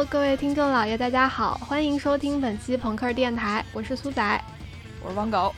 Hello，各位听众老爷，大家好，欢迎收听本期朋克电台，我是苏仔，我是王狗，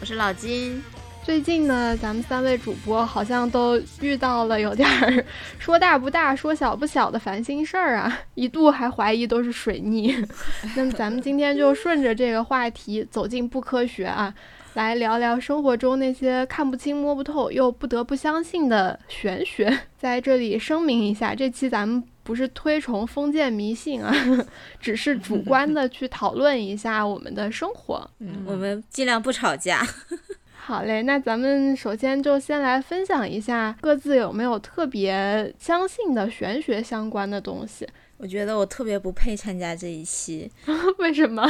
我是老金。最近呢，咱们三位主播好像都遇到了有点儿说大不大、说小不小的烦心事儿啊，一度还怀疑都是水逆。那么咱们今天就顺着这个话题走进不科学啊，来聊聊生活中那些看不清、摸不透又不得不相信的玄学。在这里声明一下，这期咱们不是推崇封建迷信啊，只是主 观的去讨论一下我们的生活。嗯，我们尽量不吵架。好嘞，那咱们首先就先来分享一下各自有没有特别相信的玄学相关的东西。我觉得我特别不配参加这一期，为什么？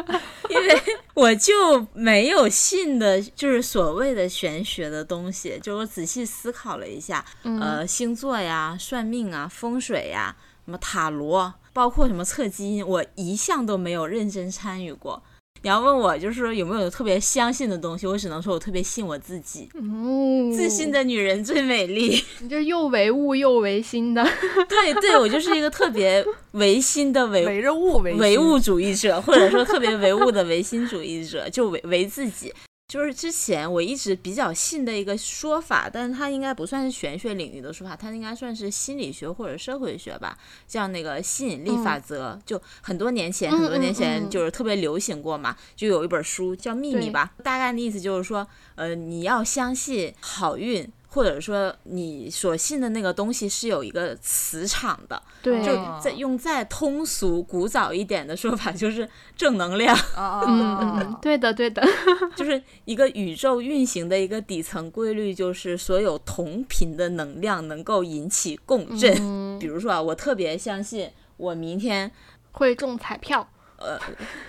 因为我就没有信的，就是所谓的玄学的东西。就我仔细思考了一下，呃，星座呀、算命啊、风水呀、什么塔罗，包括什么测基因，我一向都没有认真参与过。你要问我，就是说有没有特别相信的东西，我只能说我特别信我自己。哦，自信的女人最美丽。你这又唯物又唯心的。对对，我就是一个特别唯心的唯 物唯唯物主义者，或者说特别唯物的唯心主义者，就唯唯自己。就是之前我一直比较信的一个说法，但是它应该不算是玄学领域的说法，它应该算是心理学或者社会学吧，像那个吸引力法则，就很多年前很多年前就是特别流行过嘛，就有一本书叫《秘密》吧，大概的意思就是说，呃，你要相信好运。或者说你所信的那个东西是有一个磁场的，对，就再用再通俗古早一点的说法，就是正能量。嗯嗯，对的对的，就是一个宇宙运行的一个底层规律，就是所有同频的能量能够引起共振。比如说啊，我特别相信我明天会中彩票。呃，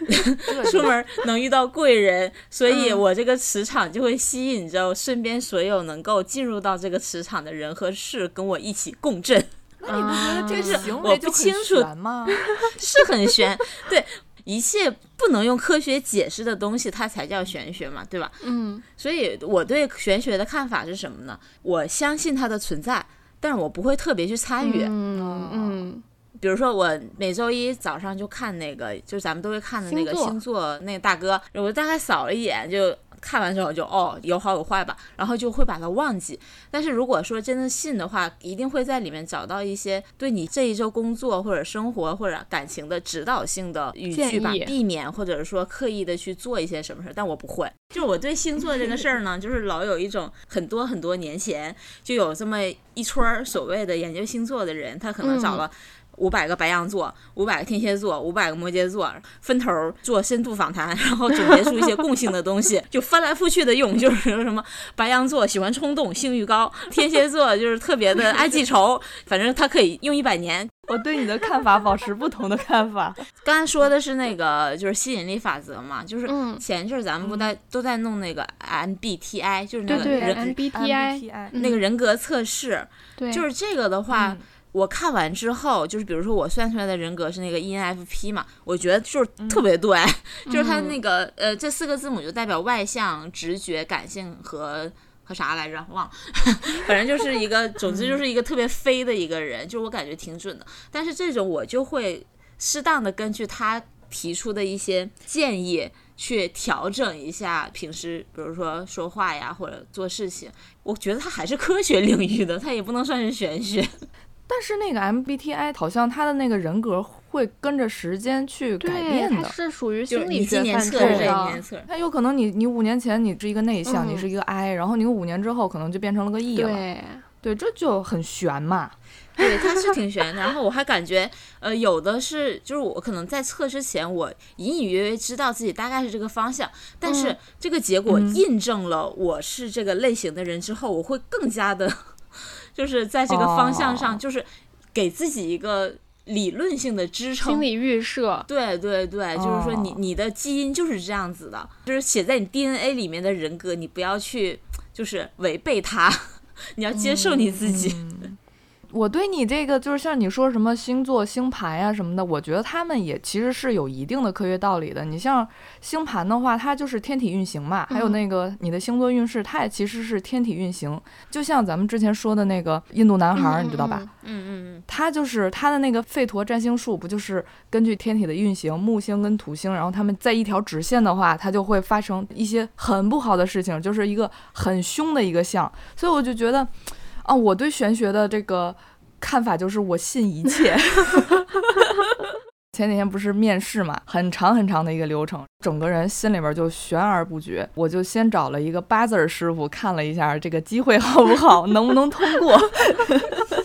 出门能遇到贵人，所以我这个磁场就会吸引着身边所有能够进入到这个磁场的人和事跟我一起共振。那你不觉得这是我不清楚吗？是很玄，对，一切不能用科学解释的东西，它才叫玄学嘛，对吧？嗯，所以我对玄学的看法是什么呢？我相信它的存在，但是我不会特别去参与。嗯嗯。比如说，我每周一早上就看那个，就是咱们都会看的那个星座那个大哥，我大概扫了一眼，就看完之后就哦，有好有坏吧，然后就会把它忘记。但是如果说真的信的话，一定会在里面找到一些对你这一周工作或者生活或者感情的指导性的语句吧，避免或者说刻意的去做一些什么事儿。但我不会，就我对星座这个事儿呢，就是老有一种很多很多年前就有这么一撮所谓的研究星座的人，他可能找了。五百个白羊座，五百个天蝎座，五百个摩羯座，分头做深度访谈，然后总结出一些共性的东西，就翻来覆去的用，就是什么白羊座喜欢冲动，性欲高；天蝎座就是特别的爱记仇，反正他可以用一百年。我对你的看法保持不同的看法。刚才说的是那个就是吸引力法则嘛，就是前一阵咱们不在都在弄那个 MBTI，就是那个人 MBTI 那个人格测试，对，就是这个的话。我看完之后，就是比如说我算出来的人格是那个 ENFP 嘛，我觉得就是特别对，就是他那个呃这四个字母就代表外向、直觉、感性和和啥来着？忘了，反正就是一个，总之就是一个特别飞的一个人，就是我感觉挺准的。但是这种我就会适当的根据他提出的一些建议去调整一下平时，比如说说话呀或者做事情，我觉得他还是科学领域的，他也不能算是玄学。但是那个 MBTI 好像他的那个人格会跟着时间去改变的，是属于心理学范畴的。它有可能你你五年前你是一个内向，你是一个 I，然后你五年之后可能就变成了个 E 了。对，对，这就很悬嘛。对，它是挺悬的。然后我还感觉，呃，有的是就是我可能在测之前，我隐隐约约知道自己大概是这个方向，但是这个结果印证了我是这个类型的人之后，我会更加的。就是在这个方向上，就是给自己一个理论性的支撑，心理预设。对对对，就是说你你的基因就是这样子的，就是写在你 DNA 里面的人格，你不要去就是违背它，你要接受你自己。我对你这个就是像你说什么星座、星盘呀什么的，我觉得他们也其实是有一定的科学道理的。你像星盘的话，它就是天体运行嘛，还有那个你的星座运势，它也其实是天体运行。就像咱们之前说的那个印度男孩，你知道吧？嗯嗯嗯，他就是他的那个吠陀占星术，不就是根据天体的运行，木星跟土星，然后他们在一条直线的话，它就会发生一些很不好的事情，就是一个很凶的一个象。所以我就觉得。啊，我对玄学的这个看法就是我信一切。前几天不是面试嘛，很长很长的一个流程，整个人心里边就悬而不决。我就先找了一个八字儿师傅看了一下这个机会好不好，能不能通过。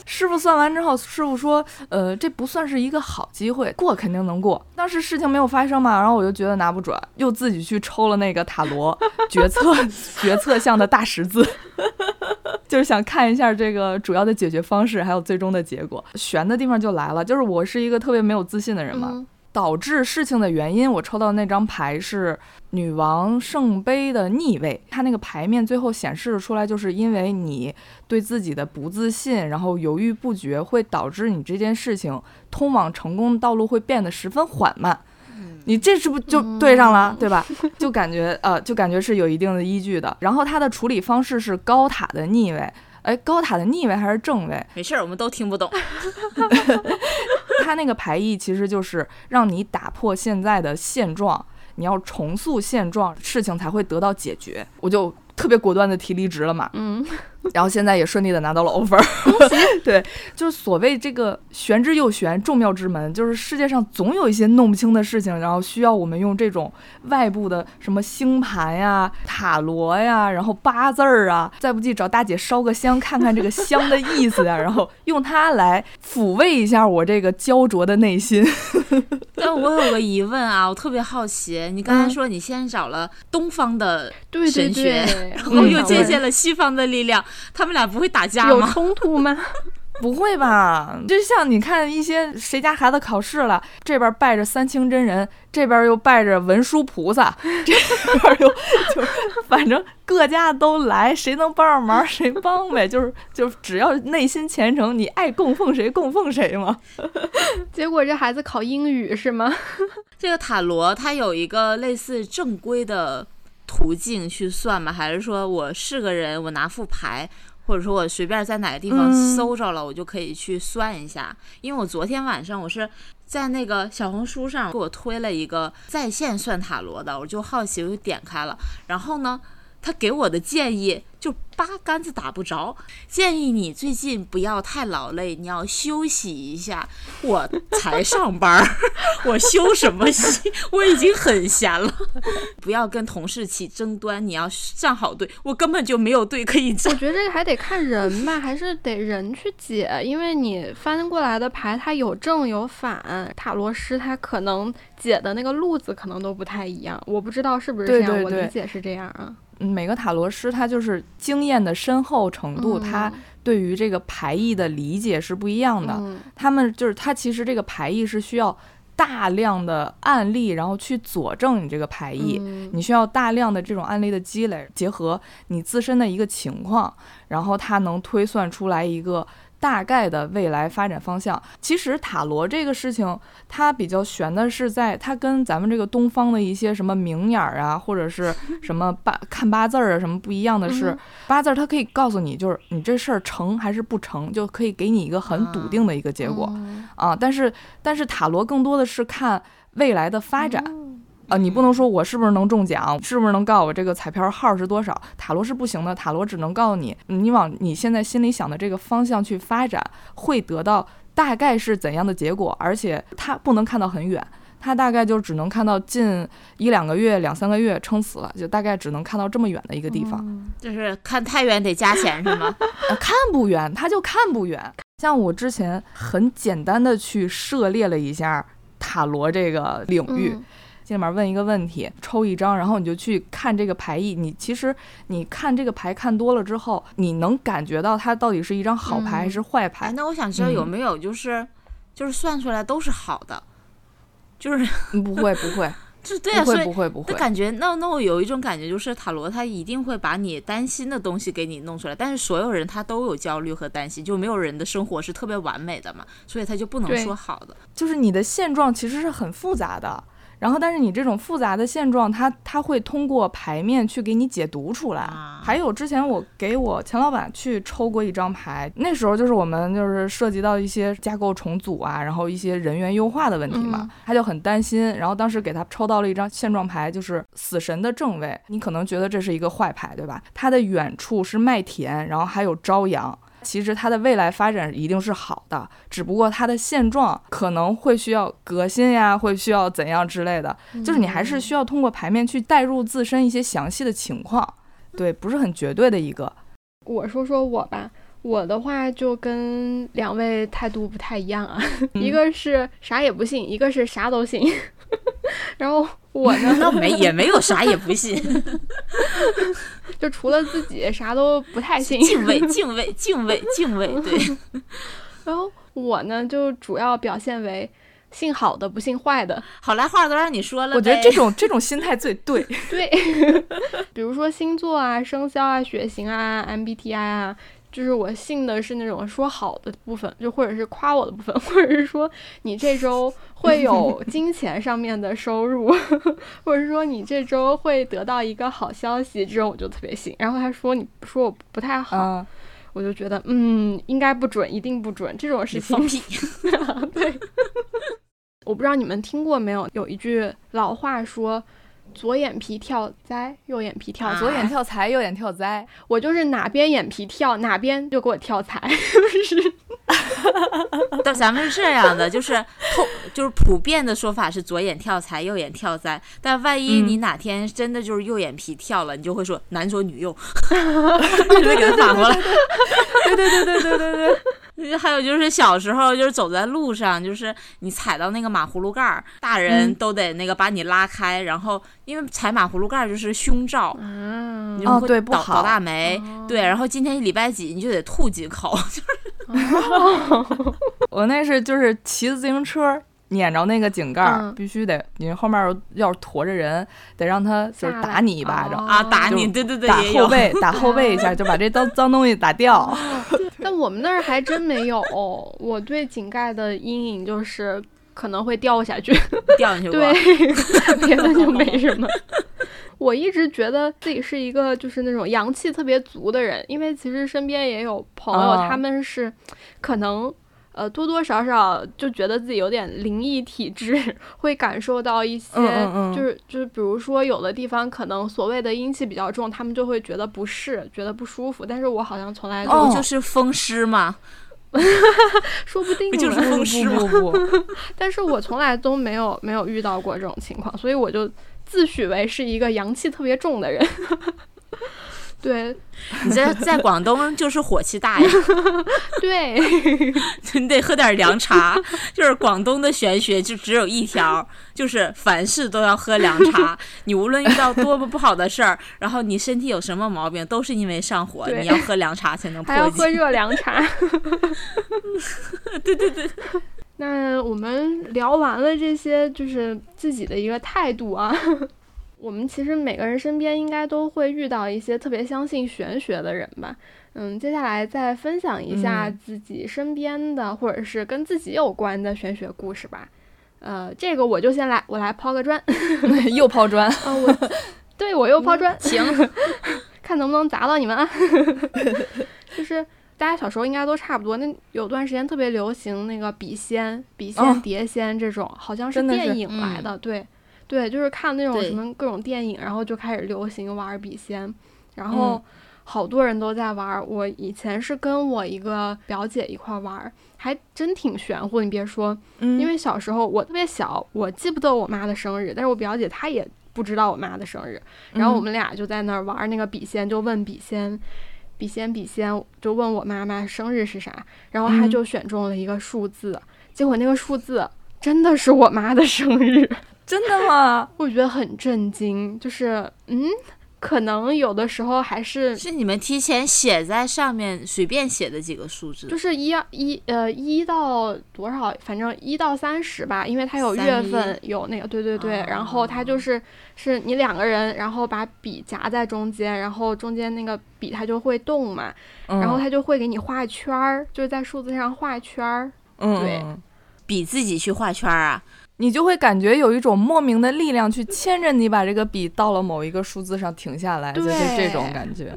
师傅算完之后，师傅说，呃，这不算是一个好机会，过肯定能过。当时事情没有发生嘛，然后我就觉得拿不准，又自己去抽了那个塔罗 决策决策项的大十字。就是想看一下这个主要的解决方式，还有最终的结果。悬的地方就来了，就是我是一个特别没有自信的人嘛，导致事情的原因，我抽到的那张牌是女王圣杯的逆位，它那个牌面最后显示出来，就是因为你对自己的不自信，然后犹豫不决，会导致你这件事情通往成功的道路会变得十分缓慢。你这是不就对上了，对吧？就感觉呃，就感觉是有一定的依据的。然后它的处理方式是高塔的逆位，哎，高塔的逆位还是正位？没事儿，我们都听不懂。他那个排异其实就是让你打破现在的现状，你要重塑现状，事情才会得到解决。我就。特别果断的提离职了嘛，嗯，然后现在也顺利的拿到了 offer，对，就是所谓这个玄之又玄，众妙之门，就是世界上总有一些弄不清的事情，然后需要我们用这种外部的什么星盘呀、塔罗呀，然后八字儿啊，再不济找大姐烧个香，看看这个香的意思呀，然后用它来抚慰一下我这个焦灼的内心。但我有个疑问啊，我特别好奇，你刚才说你先找了东方的神学。然后又借鉴了西方的力量，他们俩不会打架吗？有冲突吗？不会吧？就像你看一些谁家孩子考试了，这边拜着三清真人，这边又拜着文殊菩萨，这边又就反正各家都来，谁能帮上忙谁帮呗，就是就只要内心虔诚，你爱供奉谁供奉谁嘛。结果这孩子考英语是吗？这个塔罗它有一个类似正规的。途径去算吗？还是说我是个人，我拿副牌，或者说我随便在哪个地方搜着了，我就可以去算一下？因为我昨天晚上我是在那个小红书上给我推了一个在线算塔罗的，我就好奇，我就点开了，然后呢，他给我的建议。就八竿子打不着，建议你最近不要太劳累，你要休息一下。我才上班，我休什么息？我已经很闲了。不要跟同事起争端，你要站好队。我根本就没有队可以站。我觉得这个还得看人吧，还是得人去解，因为你翻过来的牌它有正有反，塔罗师他可能解的那个路子可能都不太一样。我不知道是不是这样，我理解是这样啊。每个塔罗师他就是经验的深厚程度，他对于这个牌意的理解是不一样的。他们就是他其实这个牌意是需要大量的案例，然后去佐证你这个牌意。你需要大量的这种案例的积累，结合你自身的一个情况，然后他能推算出来一个。大概的未来发展方向，其实塔罗这个事情，它比较悬的是在它跟咱们这个东方的一些什么明眼儿啊，或者是 什么八看八字儿啊什么不一样的是，八字儿它可以告诉你，就是你这事儿成还是不成，就可以给你一个很笃定的一个结果啊。但是但是塔罗更多的是看未来的发展。啊，你不能说我是不是能中奖，是不是能告诉我这个彩票号是多少？塔罗是不行的，塔罗只能告诉你，你往你现在心里想的这个方向去发展，会得到大概是怎样的结果，而且它不能看到很远，它大概就只能看到近一两个月、两三个月，撑死了就大概只能看到这么远的一个地方。就是看太远得加钱是吗？看不远，它就看不远。像我之前很简单的去涉猎了一下塔罗这个领域。里面问一个问题，抽一张，然后你就去看这个牌意。你其实你看这个牌看多了之后，你能感觉到它到底是一张好牌还是坏牌。那我想知道有没有就是就是算出来都是好的，就是不会不会，就对啊，所以不会不会，感觉那那我有一种感觉，就是塔罗它一定会把你担心的东西给你弄出来，但是所有人他都有焦虑和担心，就没有人的生活是特别完美的嘛，所以他就不能说好的，就是你的现状其实是很复杂的。然后，但是你这种复杂的现状，它它会通过牌面去给你解读出来。还有之前我给我钱老板去抽过一张牌，那时候就是我们就是涉及到一些架构重组啊，然后一些人员优化的问题嘛，他就很担心。然后当时给他抽到了一张现状牌，就是死神的正位。你可能觉得这是一个坏牌，对吧？它的远处是麦田，然后还有朝阳。其实它的未来发展一定是好的，只不过它的现状可能会需要革新呀，会需要怎样之类的。就是你还是需要通过牌面去带入自身一些详细的情况，对，不是很绝对的一个。我说说我吧，我的话就跟两位态度不太一样啊，一个是啥也不信，一个是啥都信。然后我呢，那没也没有啥也不信，就除了自己啥都不太信。敬畏，敬畏，敬畏，敬畏。对。然后我呢，就主要表现为信好的，不信坏的。好来话都让你说了。我觉得这种这种心态最对。对。比如说星座啊、生肖啊、血型啊、MBTI 啊。就是我信的是那种说好的部分，就或者是夸我的部分，或者是说你这周会有 金钱上面的收入，或者是说你这周会得到一个好消息，这种我就特别信。然后他说你说我不太好，我就觉得嗯应该不准，一定不准这种事情。放屁。对，我不知道你们听过没有，有一句老话说。左眼皮跳灾，右眼皮跳左眼跳财，右眼跳灾。我就是哪边眼皮跳，哪边就给我跳财，是不是？但咱们是这样的，就是通，就是普遍的说法是左眼跳财，右眼跳灾。但万一你哪天真的就是右眼皮跳了，你就会说男左女右 就得给他反过来。对对对对对对对。还有就是小时候，就是走在路上，就是你踩到那个马葫芦盖儿，大人都得那个把你拉开，然后因为踩马葫芦盖儿就是凶兆，嗯，哦对，倒倒大霉，对，然后今天礼拜几你就得吐几口，就是，我那是就是骑自行车。撵着那个井盖，必须得，你后面要是驮着人，得让他就是打你一巴掌啊，打你，对对对，打后背，打后背一下，就把这脏脏东西打掉。但我们那儿还真没有，我对井盖的阴影就是可能会掉下去，掉下去，对，别的就没什么。我一直觉得自己是一个就是那种阳气特别足的人，因为其实身边也有朋友，他们是可能。呃，多多少少就觉得自己有点灵异体质，会感受到一些，就是就是，比如说有的地方可能所谓的阴气比较重，他们就会觉得不适，觉得不舒服。但是我好像从来不就是 风湿嘛？说不定就是风湿吗？但是我从来都没有没有遇到过这种情况，所以我就自诩为是一个阳气特别重的人。对，你在 在广东就是火气大呀。对，你得喝点凉茶。就是广东的玄学就只有一条，就是凡事都要喝凉茶。你无论遇到多么不好的事儿，然后你身体有什么毛病，都是因为上火。你要喝凉茶才能破还要喝热凉茶。对对对。那我们聊完了这些，就是自己的一个态度啊。我们其实每个人身边应该都会遇到一些特别相信玄学的人吧。嗯，接下来再分享一下自己身边的或者是跟自己有关的玄学故事吧。呃，这个我就先来，我来抛个砖，又抛砖啊！我对我又 抛砖，行，看能不能砸到你们啊！就是大家小时候应该都差不多，那有段时间特别流行那个笔仙、笔仙、碟仙这种，好像是电影来的，对。对，就是看那种什么各种电影，然后就开始流行玩笔仙，然后好多人都在玩。我以前是跟我一个表姐一块玩，还真挺玄乎。你别说，因为小时候我特别小，我记不得我妈的生日，但是我表姐她也不知道我妈的生日。然后我们俩就在那儿玩那个笔仙，就问笔仙，笔仙笔仙，就问我妈妈生日是啥，然后她就选中了一个数字，结果那个数字真的是我妈的生日。真的吗？我觉得很震惊，就是嗯，可能有的时候还是是你们提前写在上面，随便写的几个数字，就是一一呃一到多少，反正一到三十吧，因为它有月份有那个，对对对，然后它就是是你两个人，然后把笔夹在中间，然后中间那个笔它就会动嘛，然后它就会给你画圈儿，就是在数字上画圈儿，对，笔自己去画圈儿啊。你就会感觉有一种莫名的力量去牵着你，把这个笔到了某一个数字上停下来，就是这种感觉。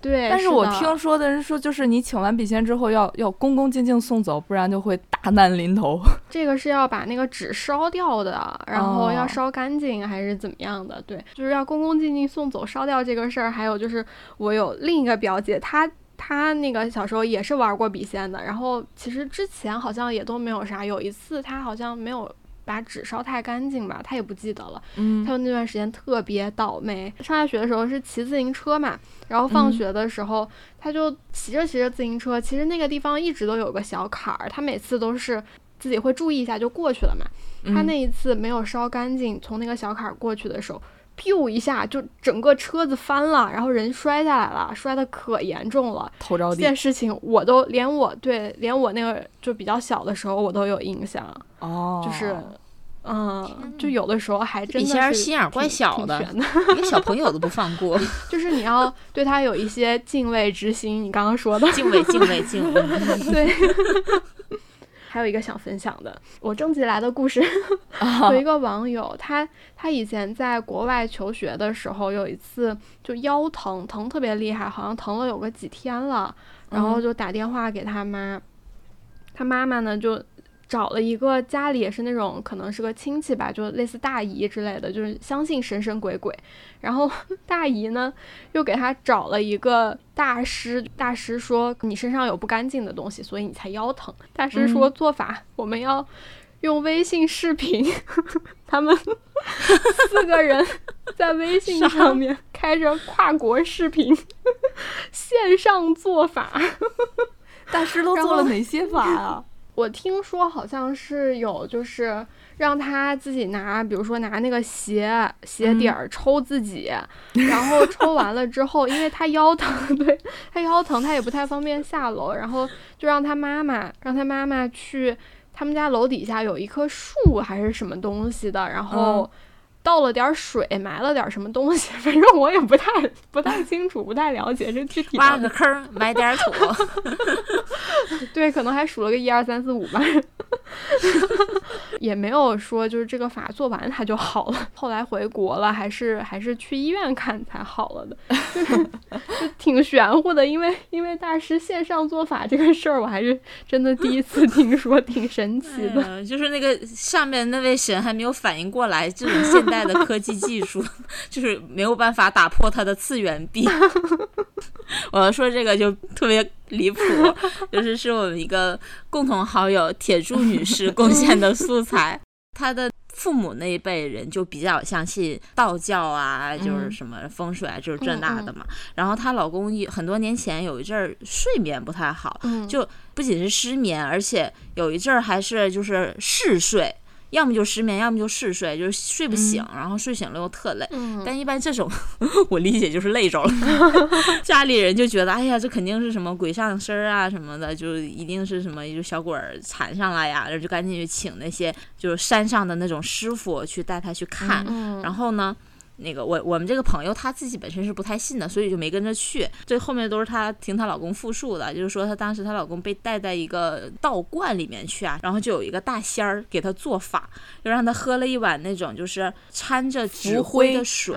对，但是我听说的人说，就是你请完笔仙之后，要要恭恭敬敬送走，不然就会大难临头。这个是要把那个纸烧掉的，然后要烧干净还是怎么样的？对，就是要恭恭敬敬送走、烧掉这个事儿。还有就是我有另一个表姐，她她那个小时候也是玩过笔仙的，然后其实之前好像也都没有啥。有一次她好像没有。把纸烧太干净吧，他也不记得了。嗯，他那段时间特别倒霉。上大学的时候是骑自行车嘛，然后放学的时候他就骑着骑着自行车，其实那个地方一直都有个小坎儿，他每次都是自己会注意一下就过去了嘛。他那一次没有烧干净，从那个小坎儿过去的时候，咻一下就整个车子翻了，然后人摔下来了，摔的可严重了，头着地。这件事情我都连我对连我那个就比较小的时候我都有印象。哦，就是，嗯，就有的时候还真的是心眼怪小的，连小朋友都不放过。就是你要对他有一些敬畏之心。你刚刚说的敬畏，敬畏，敬畏。对。还有一个想分享的，我征集来的故事，有一个网友，他他以前在国外求学的时候，有一次就腰疼，疼特别厉害，好像疼了有个几天了，然后就打电话给他妈，他妈妈呢就。找了一个家里也是那种可能是个亲戚吧，就类似大姨之类的，就是相信神神鬼鬼。然后 大姨呢又给他找了一个大师，大师说你身上有不干净的东西，所以你才腰疼。大师说做法我们要用微信视频，他们四个人在微信上面 开着跨国视频线上做法。大师都做了哪些法啊？我听说好像是有，就是让他自己拿，比如说拿那个鞋鞋底儿抽自己，然后抽完了之后，因为他腰疼，对他腰疼，他也不太方便下楼，然后就让他妈妈，让他妈妈去他们家楼底下有一棵树还是什么东西的，然后。倒了点水，埋了点什么东西，反正我也不太不太清楚，不太了解这具体。挖个坑，埋点土。对，可能还数了个一二三四五吧。也没有说就是这个法做完它就好了，后来回国了，还是还是去医院看才好了的，就是就挺玄乎的。因为因为大师线上做法这个事儿，我还是真的第一次听说，挺神奇的。就是那个上面那位神还没有反应过来，这种现代的科技技术，就是没有办法打破它的次元壁。我要说这个就特别离谱，就是是我们一个共同好友铁柱女士贡献的素材。她的父母那一辈人就比较相信道教啊，就是什么风水啊，就是这那的嘛。然后她老公很多年前有一阵儿睡眠不太好，就不仅是失眠，而且有一阵儿还是就是嗜睡。要么就失眠，要么就嗜睡，就是睡不醒，然后睡醒了又特累。但一般这种，我理解就是累着了。家里人就觉得，哎呀，这肯定是什么鬼上身啊什么的，就一定是什么就小鬼儿缠上了呀，然后就赶紧去请那些就是山上的那种师傅去带他去看。然后呢？那个我我们这个朋友她自己本身是不太信的，所以就没跟着去。这后面都是她听她老公复述的，就是说她当时她老公被带在一个道观里面去啊，然后就有一个大仙儿给他做法，就让他喝了一碗那种就是掺着纸灰的水，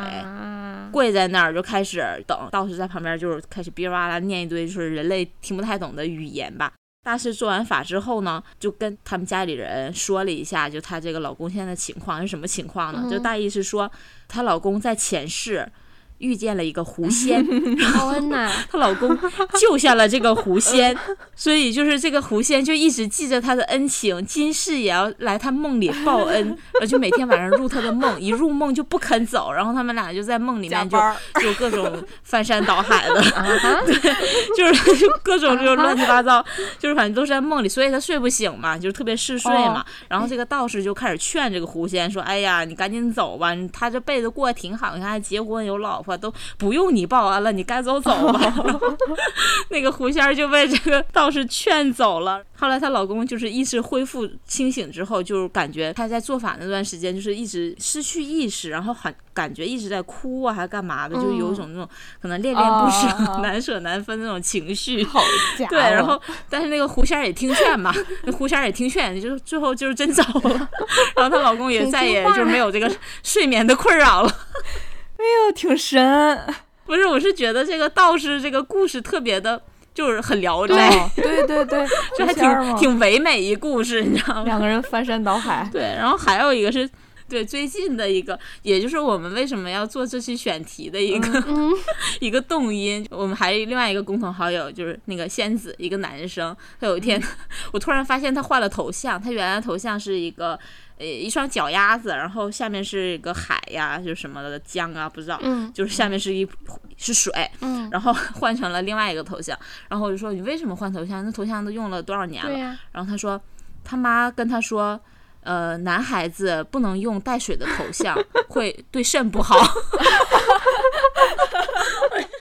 跪在那儿就开始等道士在旁边就是开始哔哩吧啦念一堆就是人类听不太懂的语言吧。大师做完法之后呢，就跟他们家里人说了一下，就她这个老公现在的情况是什么情况呢？就大意是说，她老公在前世。遇见了一个狐仙，报恩呐！她老公救下了这个狐仙，所以就是这个狐仙就一直记着她的恩情，今世也要来她梦里报恩，而且每天晚上入她的梦，一入梦就不肯走，然后他们俩就在梦里面就就各种翻山倒海的，对，就是就各种就乱七八糟，就是反正都是在梦里，所以她睡不醒嘛，就是特别嗜睡嘛。然后这个道士就开始劝这个狐仙说：“哎呀，你赶紧走吧，他这辈子过得挺好，你看还结婚有老婆。”都不用你报恩了，你该走走吧。那个狐仙儿就被这个道士劝走了。后来她老公就是意识恢复清醒之后，就感觉她在做法那段时间就是一直失去意识，然后很感觉一直在哭啊，还干嘛的，就有一种那种可能恋恋不舍、难舍难分那种情绪。好假。对，然后但是那个狐仙儿也听劝嘛，那狐仙儿也听劝，就是最后就是真走了。然后她老公也再也就没有这个睡眠的困扰了。哎呦，挺神！不是，我是觉得这个道士这个故事特别的。就是很聊斋，对对对，就还挺挺唯美一故事，你知道吗？两个人翻山倒海。对，然后还有一个是对最近的一个，也就是我们为什么要做这期选题的一个 一个动因。我们还有另外一个共同好友，就是那个仙子，一个男生。他有一天，我突然发现他换了头像，他原来头像是一个。呃，一双脚丫子，然后下面是一个海呀，就什么的江啊，不知道，就是下面是一是水，嗯，然后 换成了另外一个头像，然后我就说你为什么换头像？那头像都用了多少年了？然后他说他妈跟他说，呃，男孩子不能用带水的头像，会对肾不好。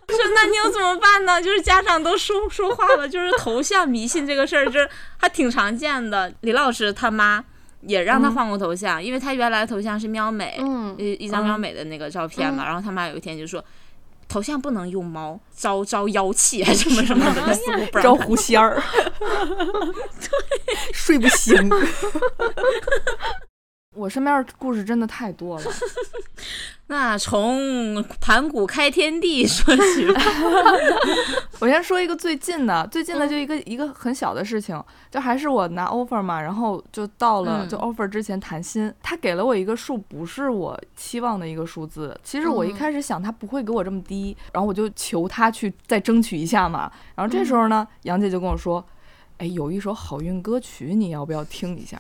说那你又怎么办呢？就是家长都说说话了，就是头像迷信这个事儿，就是还挺常见的。李老师他妈。也让他换过头像，因为他原来头像是喵美，一一张喵美的那个照片嘛。然后他妈有一天就说，头像不能用猫，招招妖气还是什么什么的，招狐仙儿，睡不醒。我身边故事真的太多了。那从盘古开天地说起吧。我先说一个最近的，最近的就一个一个很小的事情，就还是我拿 offer 嘛，然后就到了就 offer 之前谈心，他给了我一个数，不是我期望的一个数字。其实我一开始想他不会给我这么低，然后我就求他去再争取一下嘛。然后这时候呢，杨姐就跟我说。哎，有一首好运歌曲，你要不要听一下？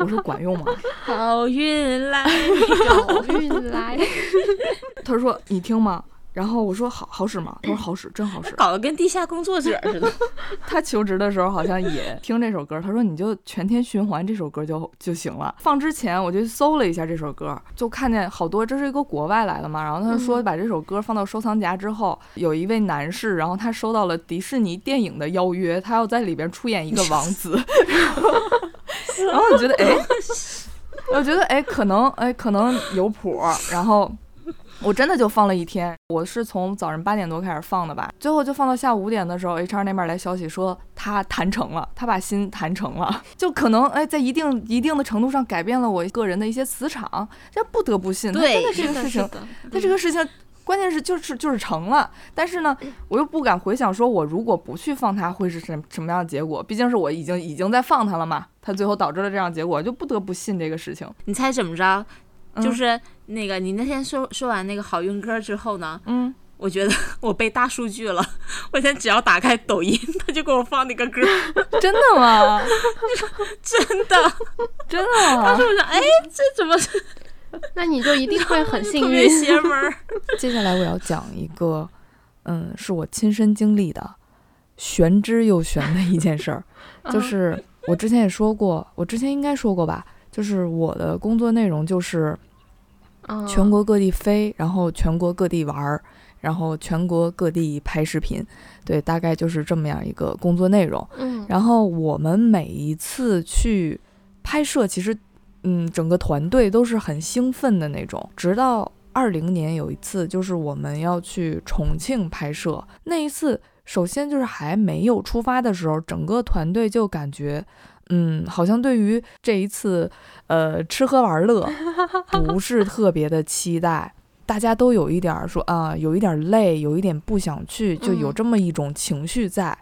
我说管用吗？好运来，好运来。他说你听吗？然后我说好好使吗？他说好使，真好使。搞得跟地下工作者似的。他求职的时候好像也听这首歌。他说你就全天循环这首歌就就行了。放之前我就搜了一下这首歌，就看见好多这是一个国外来的嘛。然后他说把这首歌放到收藏夹之后，有一位男士，然后他收到了迪士尼电影的邀约，他要在里边出演一个王子。然后我觉得哎，我觉得哎可能哎可能有谱。然后。我真的就放了一天，我是从早上八点多开始放的吧，最后就放到下午五点的时候，HR 那边来消息说他谈成了，他把心谈成了，就可能哎，在一定一定的程度上改变了我个人的一些磁场，这不得不信，对，真的这个事情，他这个事情关键是就是就是成了，但是呢，我又不敢回想说我如果不去放它会是什什么样的结果，毕竟是我已经已经在放它了嘛，它最后导致了这样结果，就不得不信这个事情。你猜怎么着？就是那个，你那天说说完那个好运歌之后呢，嗯，我觉得 我被大数据了。我现在只要打开抖音，他就给我放那个歌。真的吗？真的，真的。当时我想，哎，这怎么？那你就一定会很幸运，邪门儿。接下来我要讲一个，嗯，是我亲身经历的，玄之又玄的一件事儿，就是我之前也说过，我之前应该说过吧。就是我的工作内容就是全国各地飞，然后全国各地玩儿，然后全国各地拍视频，对，大概就是这么样一个工作内容。嗯，然后我们每一次去拍摄，其实，嗯，整个团队都是很兴奋的那种。直到二零年有一次，就是我们要去重庆拍摄，那一次，首先就是还没有出发的时候，整个团队就感觉。嗯，好像对于这一次，呃，吃喝玩乐 不是特别的期待，大家都有一点说啊，有一点累，有一点不想去，就有这么一种情绪在。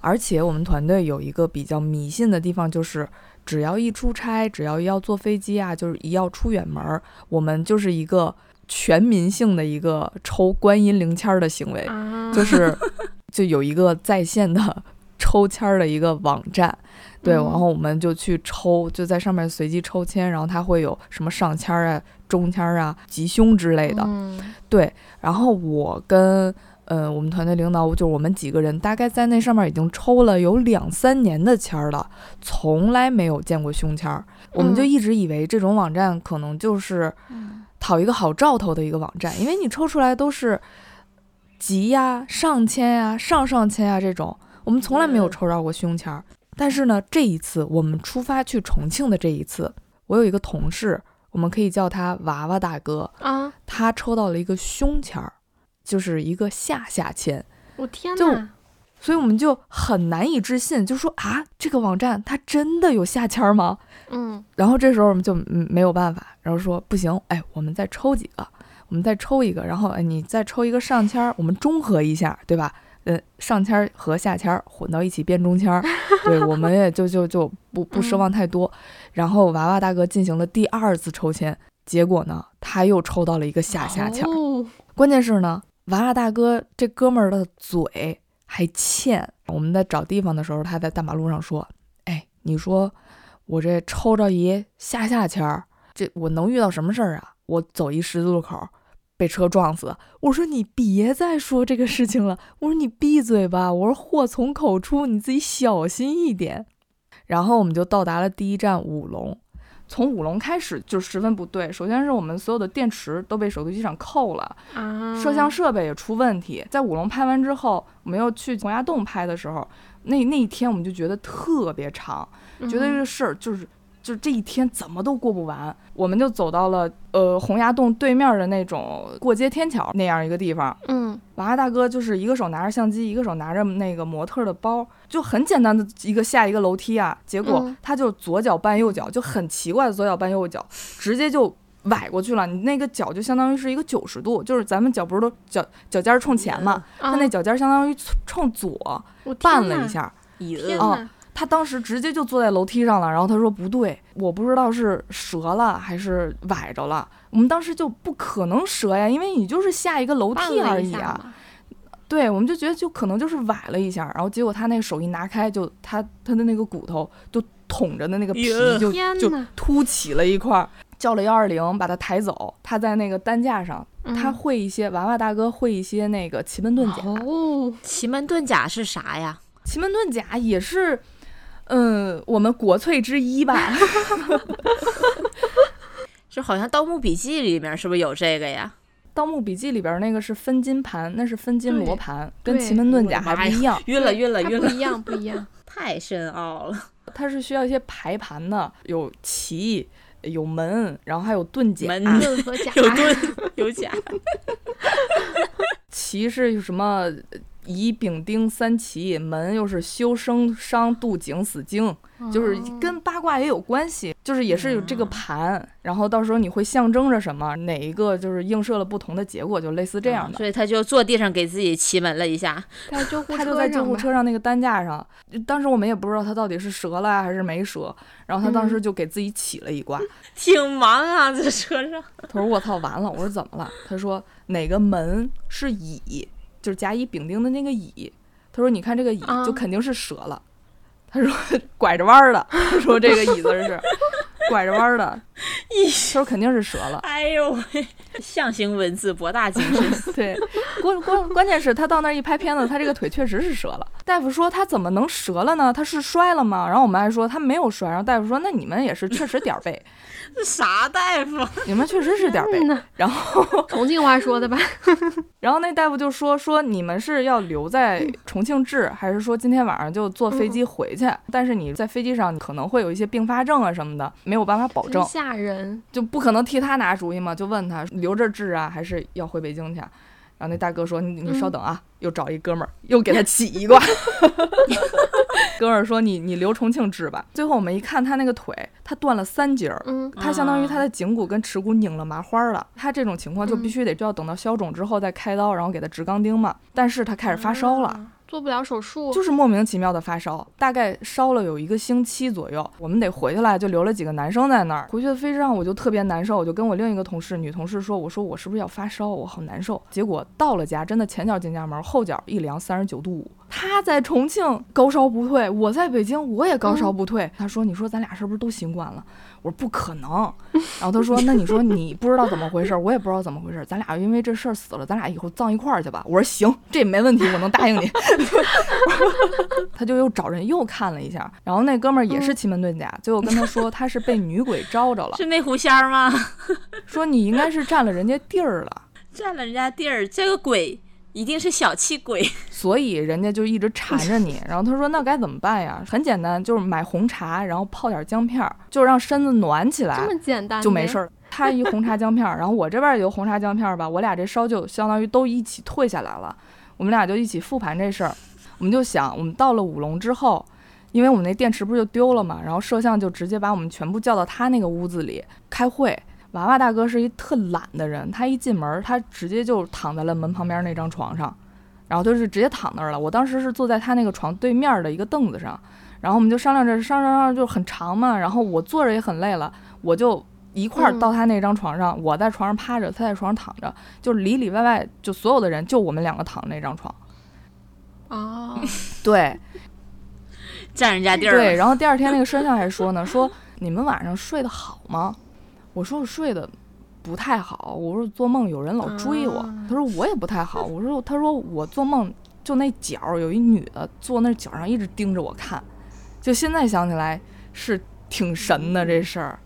而且我们团队有一个比较迷信的地方，就是只要一出差，只要要坐飞机啊，就是一要出远门，我们就是一个全民性的一个抽观音灵签的行为，就是 就有一个在线的抽签儿的一个网站。对，然后我们就去抽，就在上面随机抽签，然后它会有什么上签儿啊、中签儿啊、吉凶之类的。对，然后我跟呃，我们团队领导就是我们几个人，大概在那上面已经抽了有两三年的签儿了，从来没有见过凶签儿。我们就一直以为这种网站可能就是讨一个好兆头的一个网站，因为你抽出来都是吉呀、上签呀、上上签呀这种，我们从来没有抽到过胸签儿。但是呢，这一次我们出发去重庆的这一次，我有一个同事，我们可以叫他娃娃大哥啊，他抽到了一个胸签儿。就是一个下下签，我天哪！所以我们就很难以置信，就说啊，这个网站它真的有下签吗？嗯，然后这时候我们就没有办法，然后说不行，哎，我们再抽几个，我们再抽一个，然后哎，你再抽一个上签，我们中和一下，对吧？呃，上签和下签混到一起变中签，对，我们也就就就不不奢望太多。然后娃娃大哥进行了第二次抽签，结果呢，他又抽到了一个下下签，关键是呢。娃娃大哥这哥们儿的嘴还欠。我们在找地方的时候，他在大马路上说：“哎，你说我这抽着一下下签儿，这我能遇到什么事儿啊？我走一十字路口，被车撞死。”我说：“你别再说这个事情了。”我说：“你闭嘴吧。”我说：“祸从口出，你自己小心一点。”然后我们就到达了第一站五龙。从五龙开始就十分不对。首先是我们所有的电池都被首都机场扣了，摄像设备也出问题。在五龙拍完之后，我们又去洪崖洞拍的时候，那那一天我们就觉得特别长，觉得这个事儿就是。就这一天怎么都过不完，我们就走到了呃洪崖洞对面的那种过街天桥那样一个地方。嗯，娃娃大哥就是一个手拿着相机，一个手拿着那个模特的包，就很简单的一个下一个楼梯啊。结果他就左脚绊右脚，就很奇怪的左脚绊右脚，直接就崴过去了。你那个脚就相当于是一个九十度，就是咱们脚不是都脚脚尖冲前嘛，他那脚尖相当于冲左绊了一下。啊。他当时直接就坐在楼梯上了，然后他说不对，我不知道是折了还是崴着了。我们当时就不可能折呀，因为你就是下一个楼梯而已啊。对，我们就觉得就可能就是崴了一下，然后结果他那个手一拿开，就他他的那个骨头就捅着的那个皮就就凸起了一块，叫了幺二零把他抬走。他在那个担架上，他会一些娃娃大哥会一些那个奇门遁甲。哦，奇门遁甲是啥呀？奇门遁甲也是。嗯，我们国粹之一吧，就好像《盗墓笔记》里面是不是有这个呀？《盗墓笔记》里边那个是分金盘，那是分金罗盘，跟奇门遁甲还不一样。晕了，晕了，晕了，不一样，不一样，太深奥了。它是需要一些排盘的，有奇，有门，然后还有遁甲，门和甲，有遁有甲。奇是什么？乙丙丁三奇门又是修生伤度景死经，就是跟八卦也有关系，就是也是有这个盘，然后到时候你会象征着什么，哪一个就是映射了不同的结果，就类似这样的。所以他就坐地上给自己奇门了一下，他就他就在救护车上那个担架上，当时我们也不知道他到底是折了还是没折，然后他当时就给自己起了一卦，挺忙啊，在车上。他说我操完了，我说怎么了？他说哪个门是乙？就是甲乙丙丁的那个乙，他说：“你看这个乙就肯定是折了。”他说：“拐着弯儿的。”他说：“这个椅子是拐着弯儿的。”一说：“肯定是折了。”哎呦喂，象形文字博大精深。对，关关关键是他到那儿一拍片子，他这个腿确实是折了。大夫说他怎么能折了呢？他是摔了吗？然后我们还说他没有摔。然后大夫说：“那你们也是确实点儿背。”这啥大夫？你们确实是点儿背。然后 重庆话说的吧。然后那大夫就说：“说你们是要留在重庆治，还是说今天晚上就坐飞机回去？但是你在飞机上可能会有一些并发症啊什么的，没有办法保证。吓人，就不可能替他拿主意嘛？就问他留着治啊，还是要回北京去？”然后那大哥说：“你你稍等啊，又找一哥们儿，又给他起一卦。哥们儿说：你你留重庆治吧。最后我们一看他那个腿，他断了三节儿，他相当于他的颈骨跟耻骨拧了麻花了。他这种情况就必须得就要等到消肿之后再开刀，然后给他植钢钉嘛。但是他开始发烧了。”做不了手术，就是莫名其妙的发烧，大概烧了有一个星期左右。我们得回去了，就留了几个男生在那儿。回去的飞机上我就特别难受，我就跟我另一个同事女同事说：“我说我是不是要发烧？我好难受。”结果到了家，真的前脚进家门，后脚一量三十九度五，太他在重庆高烧不退，我在北京我也高烧不退。他说：“你说咱俩是不是都新冠了？”我说：“不可能。”然后他说：“那你说你不知道怎么回事，我也不知道怎么回事，咱俩因为这事儿死了，咱俩以后葬一块儿去吧。”我说：“行，这没问题，我能答应你。”他就又找人又看了一下，然后那哥们儿也是奇门遁甲，最后跟他说他是被女鬼招着了，是那狐仙儿吗？说你应该是占了人家地儿了，占了人家地儿，这个鬼。一定是小气鬼，所以人家就一直缠着你。然后他说：“那该怎么办呀？很简单，就是买红茶，然后泡点姜片，就让身子暖起来，这么简单就没事儿。他一红茶姜片，然后我这边有红茶姜片吧，我俩这烧就相当于都一起退下来了。我们俩就一起复盘这事儿。我们就想，我们到了五龙之后，因为我们那电池不是就丢了嘛，然后摄像就直接把我们全部叫到他那个屋子里开会。”娃娃大哥是一特懒的人，他一进门，他直接就躺在了门旁边那张床上，然后就是直接躺那儿了。我当时是坐在他那个床对面的一个凳子上，然后我们就商量着，商量商量就很长嘛。然后我坐着也很累了，我就一块儿到他那张床上，我在床上趴着，他在床上躺着，就里里外外就所有的人就我们两个躺那张床。哦，对，占人家地儿。对，然后第二天那个摄像还说呢，说你们晚上睡得好吗？我说我睡得不太好，我说做梦有人老追我。他说我也不太好，我说他说我做梦就那脚有一女的坐那脚上一直盯着我看，就现在想起来是挺神的这事儿。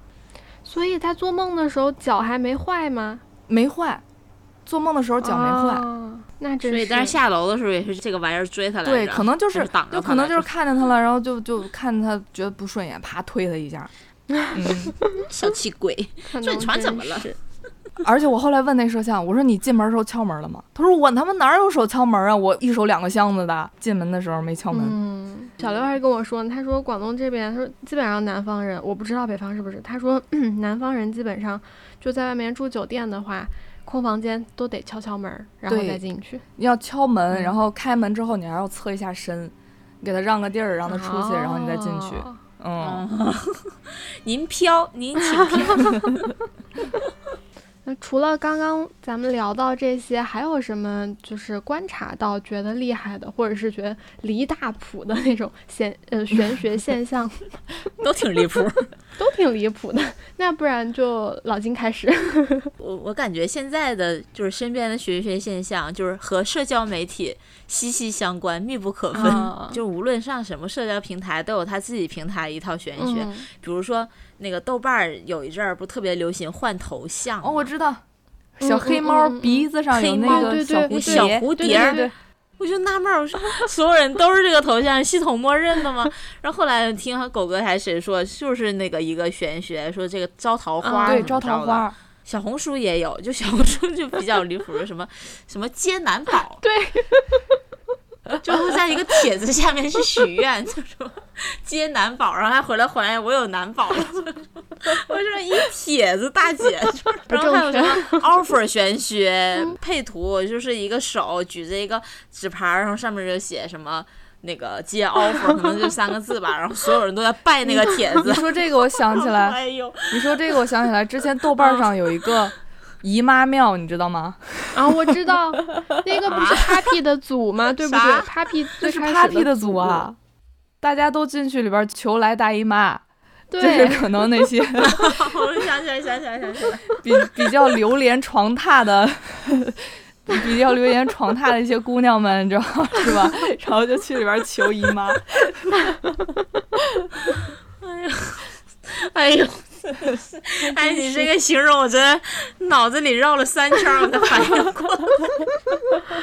所以他做梦的时候脚还没坏吗？没坏，做梦的时候脚没坏。那真是。但是下楼的时候也是这个玩意儿追他来着。对，可能就是就可能就是看见他了，然后就就看他觉得不顺眼，啪推他一下。嗯，小气鬼，这船怎么了？而且我后来问那摄像，我说你进门时候敲门了吗？他说我他妈哪有手敲门啊？我一手两个箱子的，进门的时候没敲门。嗯，小刘还跟我说，他说广东这边，他说基本上南方人，我不知道北方是不是。他说 南方人基本上就在外面住酒店的话，空房间都得敲敲门，然后再进去。要敲门，然后开门之后你还要侧一下身，给他让个地儿，让他出去，然后你再进去。哦，您飘，您请飘。那除了刚刚咱们聊到这些，还有什么就是观察到觉得厉害的，或者是觉得离大谱的那种现呃玄学现象？都挺离谱，都挺离谱的。那不然就老金开始。我我感觉现在的就是身边的玄学现象，就是和社交媒体。息息相关，密不可分。就无论上什么社交平台，都有他自己平台一套玄学。比如说，那个豆瓣儿有一阵儿不特别流行换头像哦，我知道，小黑猫鼻子上有那个小蝴蝶，小蝴蝶。我就纳闷儿，我说 所有人都是这个头像，系统默认的吗？然后后来听狗哥还是谁说，就是那个一个玄学，说这个招桃花，对，招桃花。小红书也有，就小红书就比较离谱，什么什么接男宝，对，就会在一个帖子下面去许愿，就说接男宝，然后还回来还原我有男宝了。我说一帖子大姐，然后还有什么 offer 玄学配图，就是一个手举着一个纸牌，然后上面就写什么。那个接 offer 可能就三个字吧，然后所有人都在拜那个帖子。你说这个，我想起来。哎呦！你说这个，我想起来，之前豆瓣上有一个姨妈庙，你知道吗？啊，我知道，那个不是 Papi 的组吗？对不对？Papi 这是 Papi 的组啊！大家都进去里边求来大姨妈，就是可能那些。我想起来，想起来，想起来，比比较流连床榻的。比较留言床榻的一些姑娘们，你知道是吧？然后就去里边求姨妈。哎呀，哎呦！哎，你这个形容，我真的脑子里绕了三圈，我才反应过来。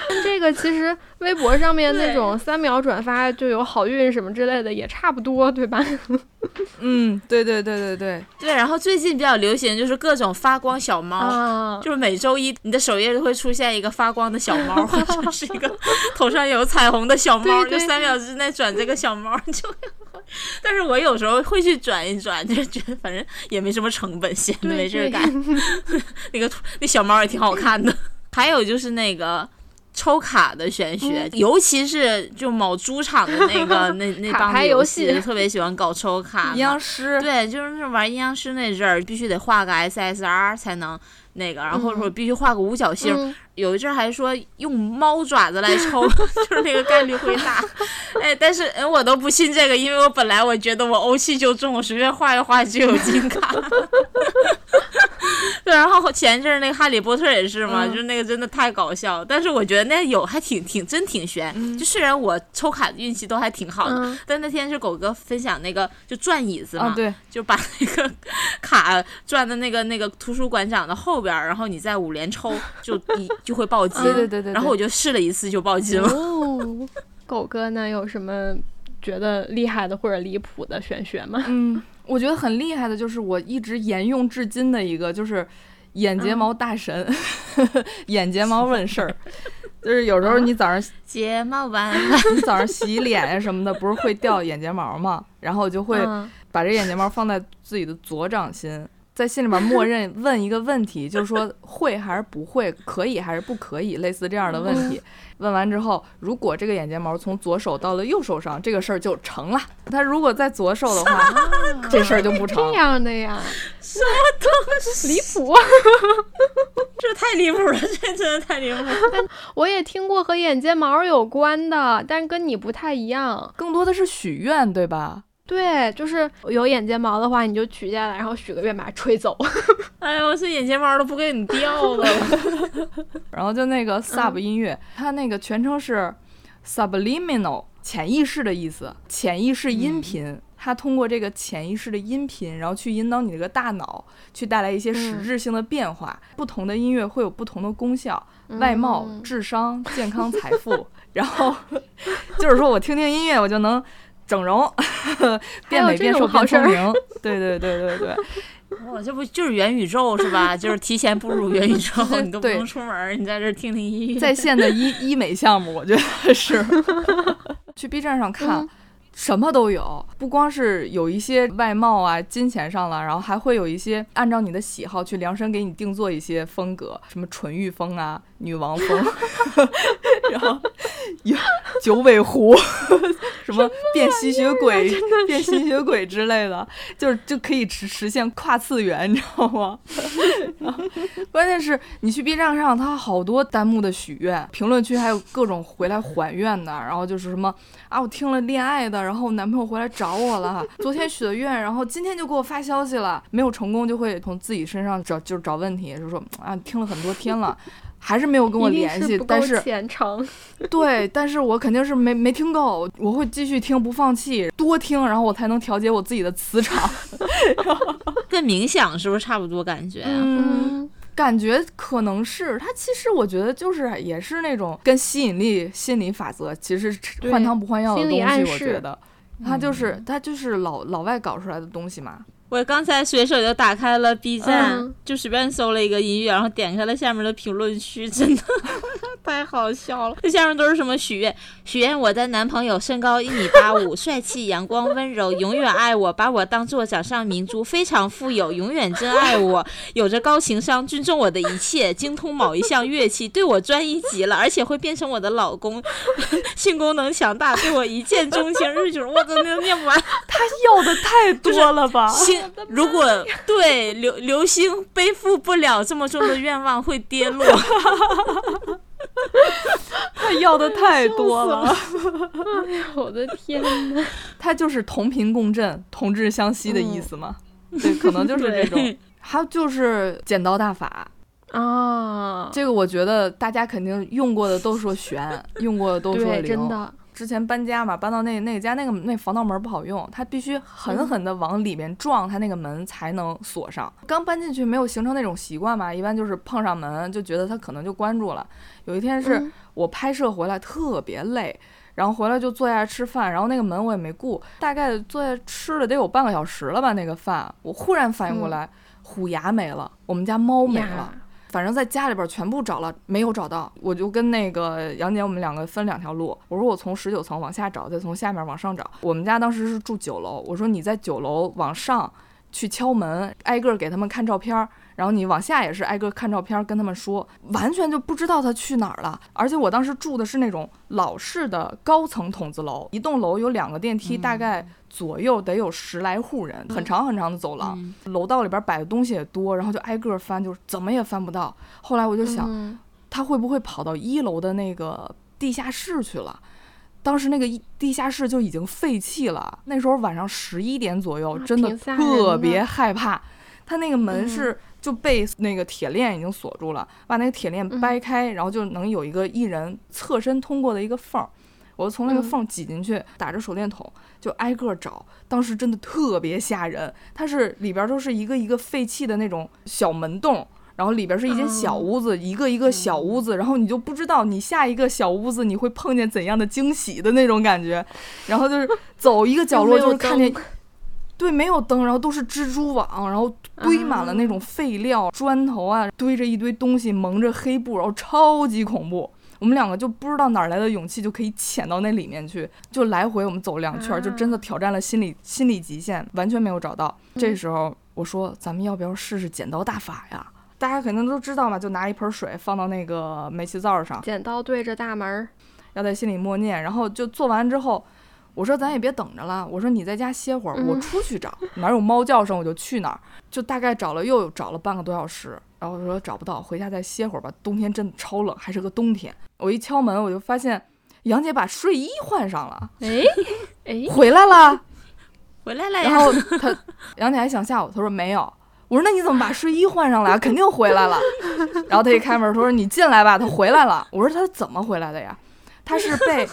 这个其实微博上面那种三秒转发就有好运什么之类的，也差不多，对吧？嗯，对对对对对对。然后最近比较流行就是各种发光小猫，就是每周一你的首页都会出现一个发光的小猫，或者是一个头上有彩虹的小猫，就三秒之内转这个小猫就。但是我有时候会去转一转，就觉得反正也没什么成本，闲的没事干。那个那小猫也挺好看的。还有就是那个抽卡的玄学，尤其是就某猪场的那个 那那帮子游戏，特别喜欢搞抽卡。阴阳师对，就是玩阴阳师那阵儿，必须得画个 SSR 才能那个，然后或者说必须画个五角星。有一阵儿还说用猫爪子来抽，就是那个概率会大。哎，但是哎，我都不信这个，因为我本来我觉得我欧气就重，我随便画一画就有金卡。对，然后前一阵儿那个哈利波特也是嘛，就是那个真的太搞笑。但是我觉得那有还挺挺真挺悬。就虽然我抽卡的运气都还挺好的，但那天是狗哥分享那个就转椅子嘛，对，就把那个卡转的那个那个图书馆长的后边，然后你在五连抽，就一就会暴击。对对对对。然后我就试了一次就暴击了。哦，狗哥呢有什么觉得厉害的或者离谱的玄学吗？嗯。我觉得很厉害的，就是我一直沿用至今的一个，就是眼睫毛大神，眼睫毛问事儿。就是有时候你早上睫毛弯，你早上洗脸呀什么的，不是会掉眼睫毛吗？然后我就会把这眼睫毛放在自己的左掌心。在心里面默认问一个问题，就是说 会还是不会，可以还是不可以，类似这样的问题。问完之后，如果这个眼睫毛从左手到了右手上，这个事儿就成了。他如果在左手的话，这事儿就不成。这样的呀？什么东西？离谱！这太离谱了，这真的太离谱了。我也听过和眼睫毛有关的，但跟你不太一样，更多的是许愿，对吧？对，就是有眼睫毛的话，你就取下来，然后许个愿把它吹走。哎呦，我这眼睫毛都不给你掉了。然后就那个 sub 音乐，它那个全称是 subliminal，潜意识的意思，潜意识音频。它通过这个潜意识的音频，然后去引导你这个大脑，去带来一些实质性的变化。不同的音乐会有不同的功效，外貌、智商、健康、财富。然后就是说我听听音乐，我就能。整容，变美变瘦变聪明，对对对对对，哇，这不就是元宇宙是吧？就是提前步入元宇宙，你都不能出门，你在这听听音乐，在线的医医美项目，我觉得是，去 B 站上看。什么都有，不光是有一些外貌啊、金钱上了，然后还会有一些按照你的喜好去量身给你定做一些风格，什么纯欲风啊、女王风，然后有九尾狐，什么变吸血鬼、变吸血鬼之类的，就是就可以实实现跨次元，你知道吗？关键是你去 B 站上，它好多弹幕的许愿，评论区还有各种回来还愿的，然后就是什么啊，我听了恋爱的。然后男朋友回来找我了，昨天许的愿，然后今天就给我发消息了，没有成功就会从自己身上找，就是找问题，就说啊，听了很多天了，还是没有跟我联系，但是虔诚，对，但是我肯定是没没听够，我会继续听，不放弃，多听，然后我才能调节我自己的磁场，跟冥想是不是差不多感觉？嗯。感觉可能是它，其实我觉得就是也是那种跟吸引力心理法则，其实换汤不换药的东西。我觉得它就是它就是老老外搞出来的东西嘛。我刚才随手就打开了 B 站，就随便搜了一个音乐，然后点开了下面的评论区，真的 太好笑了。这下面都是什么许愿？许愿我的男朋友身高一米八五，帅气、阳光、温柔，永远爱我，把我当做掌上明珠，非常富有，永远真爱我，有着高情商，尊重我的一切，精通某一项乐器，对我专一极了，而且会变成我的老公，性功能强大，对我一见钟情，日久。我真的念不完，他要的太多了吧？如果对流流星背负不了这么重的愿望，会跌落。他要的太多 了，我的天哪！他就是同频共振、同志相吸的意思吗？对，可能就是这种。还有就是剪刀大法啊，这个我觉得大家肯定用过的都说悬，用过的都说灵。真的。之前搬家嘛，搬到那那家那个那防盗门不好用，它必须狠狠的往里面撞，它那个门才能锁上。刚搬进去没有形成那种习惯嘛，一般就是碰上门就觉得它可能就关住了。有一天是我拍摄回来特别累，然后回来就坐下来吃饭，然后那个门我也没顾，大概坐下吃了得有半个小时了吧那个饭，我忽然反应过来，虎牙没了，我们家猫没了。反正在家里边全部找了，没有找到，我就跟那个杨姐，我们两个分两条路。我说我从十九层往下找，再从下面往上找。我们家当时是住九楼，我说你在九楼往上去敲门，挨个给他们看照片，然后你往下也是挨个看照片，跟他们说，完全就不知道他去哪儿了。而且我当时住的是那种老式的高层筒子楼，一栋楼有两个电梯，大概左右得有十来户人，很长很长的走廊，楼道里边摆的东西也多，然后就挨个翻，就是怎么也翻不到。后来我就想，他会不会跑到一楼的那个地下室去了？当时那个地下室就已经废弃了，那时候晚上十一点左右，真的特别害怕。他那个门是就被那个铁链已经锁住了，把那个铁链掰开，然后就能有一个一人侧身通过的一个缝儿。我从那个缝挤进去，打着手电筒就挨个找。当时真的特别吓人，它是里边都是一个一个废弃的那种小门洞。然后里边是一间小屋子，一个一个小屋子，然后你就不知道你下一个小屋子你会碰见怎样的惊喜的那种感觉。然后就是走一个角落就是看见，对，没有灯，然后都是蜘蛛网，然后堆满了那种废料、砖头啊，堆着一堆东西，蒙着黑布，然后超级恐怖。我们两个就不知道哪来的勇气，就可以潜到那里面去，就来回我们走两圈，就真的挑战了心理心理极限，完全没有找到。这时候我说：“咱们要不要试试剪刀大法呀？”大家肯定都知道嘛，就拿一盆水放到那个煤气灶上，剪刀对着大门，要在心里默念，然后就做完之后，我说咱也别等着了，我说你在家歇会儿，我出去找哪有猫叫声我就去哪儿，就大概找了又找了半个多小时，然后说找不到，回家再歇会儿吧，冬天真的超冷，还是个冬天。我一敲门，我就发现杨姐把睡衣换上了，哎哎，回来了，回来了。然后她杨姐还想吓我，她说没有。我说那你怎么把睡衣换上来？肯定回来了。然后他一开门，他说你进来吧，他回来了。我说他怎么回来的呀？他是被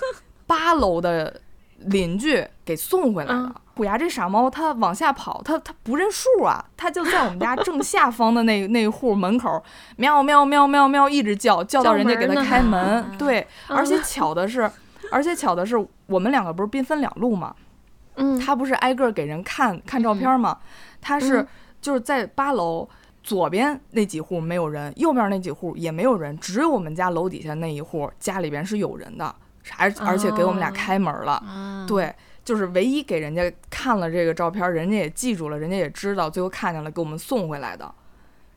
八楼的邻居给送回来的。虎牙这傻猫，它往下跑，它它不认数啊，它就在我们家正下方的那 那户门口，喵喵喵喵喵一直叫，叫到人家给它开门。对，而且巧的是，而且巧的是，我们两个不是兵分两路嘛？嗯，他不是挨个给人看看照片吗？它是。就是在八楼左边那几户没有人，右边那几户也没有人，只有我们家楼底下那一户家里边是有人的，而而且给我们俩开门了。对，就是唯一给人家看了这个照片，人家也记住了，人家也知道，最后看见了，给我们送回来的。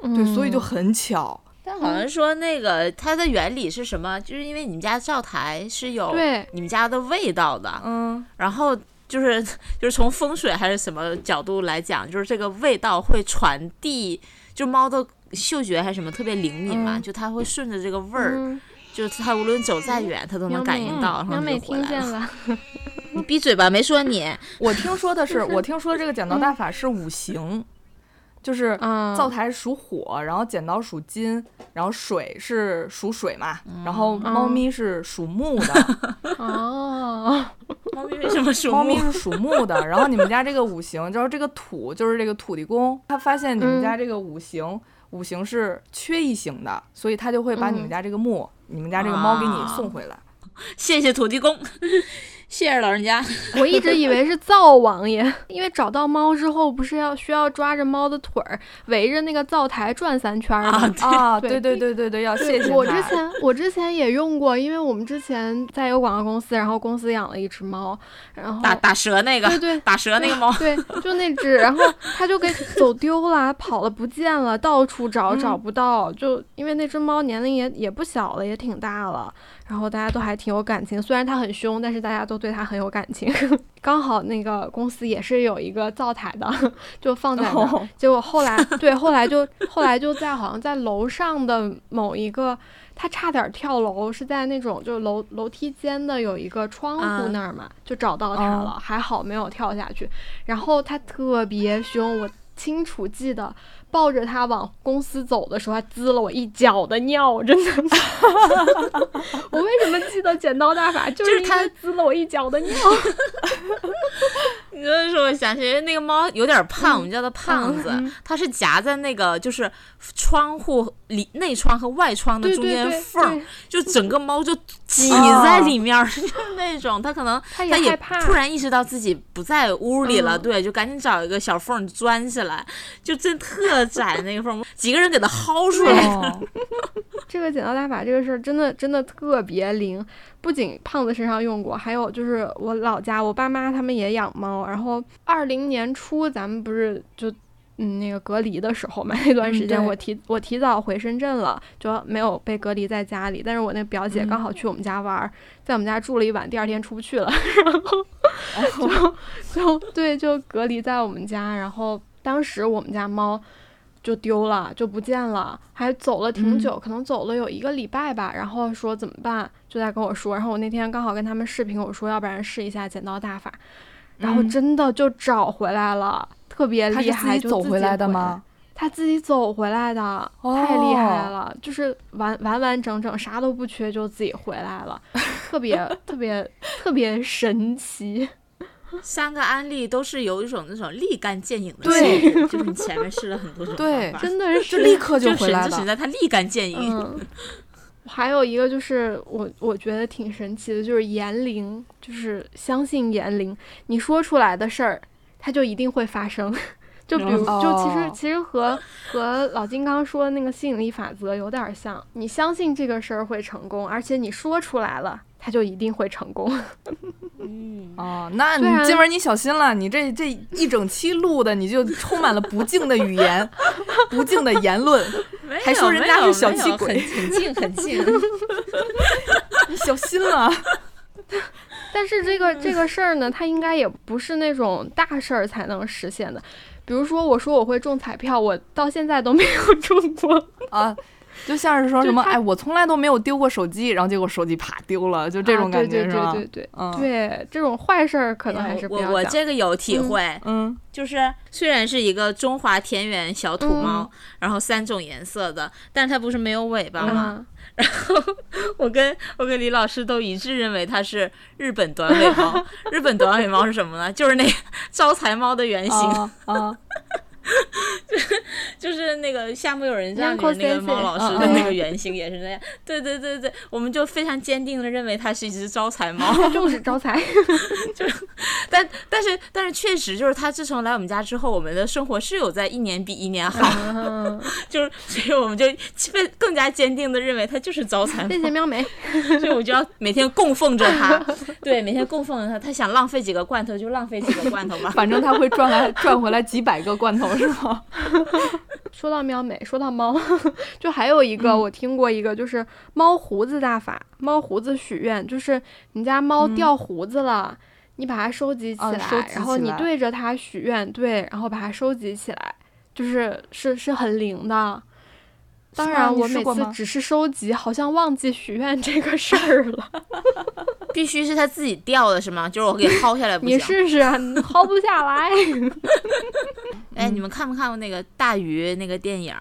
对，所以就很巧。但好像说那个它的原理是什么？就是因为你们家灶台是有你们家的味道的。嗯，然后。就是就是从风水还是什么角度来讲，就是这个味道会传递，就猫的嗅觉还是什么特别灵敏嘛，就它会顺着这个味儿，就是他无论走再远，他都能感应到，然后就回来了。你闭嘴吧，没说你。我听说的是，我听说这个剪刀大法是五行。就是灶台属火，然后剪刀属金，然后水是属水嘛，然后猫咪是属木的。哦，猫咪为什么属？猫咪是属木的。然后你们家这个五行，就是这个土，就是这个土地公，他发现你们家这个五行，五行是缺一行的，所以他就会把你们家这个木，你们家这个猫给你送回来。谢谢土地公。谢谢老人家，我一直以为是灶王爷，因为找到猫之后，不是要需要抓着猫的腿儿，围着那个灶台转三圈吗？啊，对对对对对，要谢谢我之前我之前也用过，因为我们之前在一个广告公司，然后公司养了一只猫，然后打打蛇那个，对对，打蛇那个猫，对，就那只，然后它就给 走丢了，跑了不见了，到处找找不到，就因为那只猫年龄也也不小了，也挺大了。然后大家都还挺有感情，虽然他很凶，但是大家都对他很有感情。刚好那个公司也是有一个灶台的，就放在那。结果后来，对，后来就后来就在好像在楼上的某一个，他差点跳楼，是在那种就楼楼梯间的有一个窗户那儿嘛，就找到他了，还好没有跳下去。然后他特别凶，我清楚记得。抱着他往公司走的时候，还滋了我一脚的尿，真的。我为什么记得剪刀大法？就是他滋了我一脚的尿。你这说，我想起那个猫有点胖，我们叫它胖子。它是夹在那个就是窗户里内窗和外窗的中间缝，就整个猫就挤在里面，就那种。它可能它也突然意识到自己不在屋里了，对，就赶紧找一个小缝钻起来，就真特。窄那个缝，几个人给它薅出来。这个剪刀大法这个事儿真的真的特别灵，不仅胖子身上用过，还有就是我老家我爸妈他们也养猫，然后二零年初咱们不是就嗯那个隔离的时候嘛，那段时间我提我提早回深圳了，就没有被隔离在家里。但是我那表姐刚好去我们家玩，在我们家住了一晚，第二天出不去了，然后就就对就隔离在我们家。然后当时我们家猫就丢了，就不见了，还走了挺久，可能走了有一个礼拜吧。然后说怎么办，就在跟我说。然后我那天刚好跟他们视频，我说要不然试一下剪刀大法。然后真的就找回来了，特别厉害，就走回来的吗？他自己走回来的，太厉害了，就是完完完整整啥都不缺就自己回来了，特别特别特别神奇。三个案例都是有一种那种立竿见影的对，就是你前面试了很多种对，真的是 立刻就回来了，就神在他立竿见影。还有一个就是我我觉得挺神奇的，就是言灵，就是相信言灵，你说出来的事儿，它就一定会发生。就比如，就其实其实和和老金刚说的那个吸引力法则有点像，你相信这个事儿会成功，而且你说出来了。他就一定会成功。嗯哦，那你这门你小心了，你这这一整期录的，你就充满了不敬的语言，不敬的言论，还说人家是小气鬼，很敬很敬。你小心了。但是这个这个事儿呢，它应该也不是那种大事儿才能实现的。比如说，我说我会中彩票，我到现在都没有中过啊。就像是说什么，哎，我从来都没有丢过手机，然后结果手机啪丢了，就这种感觉是吧？对对对对对，这种坏事儿可能还是我我这个有体会，嗯，就是虽然是一个中华田园小土猫，然后三种颜色的，但它不是没有尾巴吗？然后我跟我跟李老师都一致认为它是日本短尾猫。日本短尾猫是什么呢？就是那 招财猫的原型啊。就是就是那个夏目友人帐里面那个猫老师的那个原型也是那样，对对对对，我们就非常坚定的认为它是一只招财猫，就是招财。就，但但是但是确实就是它自从来我们家之后，我们的生活是有在一年比一年好，就是所以我们就更更加坚定的认为它就是招财猫。谢谢喵美，所以我就要每天供奉着它，对，每天供奉着它，它想浪费几个罐头就浪费几个罐头吧，反正它会赚来赚回来几百个罐头。是吗？说到喵美，说到猫，就还有一个我听过一个，就是猫胡子大法，猫胡子许愿，就是你家猫掉胡子了，你把它收集起来，然后你对着它许愿，对，然后把它收集起来，就是是是很灵的。当然，我每次只是收集，好像忘记许愿这个事儿了。必须是它自己掉的是吗？就是我给薅下来不行？你试试，你薅不下来。哎，你们看没看过那个大鱼那个电影？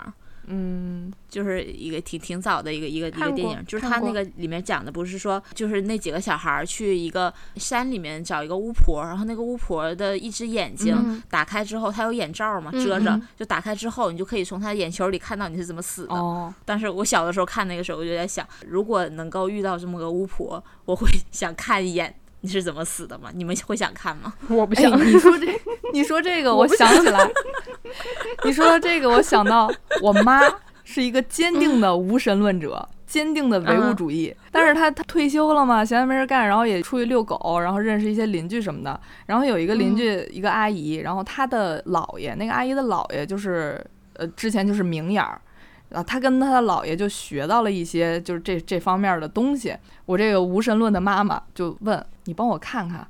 嗯，就是一个挺挺早的一个一个一个电影，就是他那个里面讲的不是说，就是那几个小孩去一个山里面找一个巫婆，然后那个巫婆的一只眼睛打开之后，她有眼罩嘛遮着，就打开之后你就可以从她眼球里看到你是怎么死的。哦，但是我小的时候看那个时候，我就在想，如果能够遇到这么个巫婆，我会 想看一眼。你是怎么死的吗？你们会想看吗？我不想。你说这，你说这个，我想起来。你说到这个，我想到我妈是一个坚定的无神论者，坚定的唯物主义。但是她她退休了嘛，闲着没事干，然后也出去遛狗，然后认识一些邻居什么的。然后有一个邻居，一个阿姨，然后她的姥爷，那个阿姨的姥爷就是呃，之前就是明眼儿。啊，他跟他的姥爷就学到了一些，就是这这方面的东西。我这个无神论的妈妈就问你，帮我看看，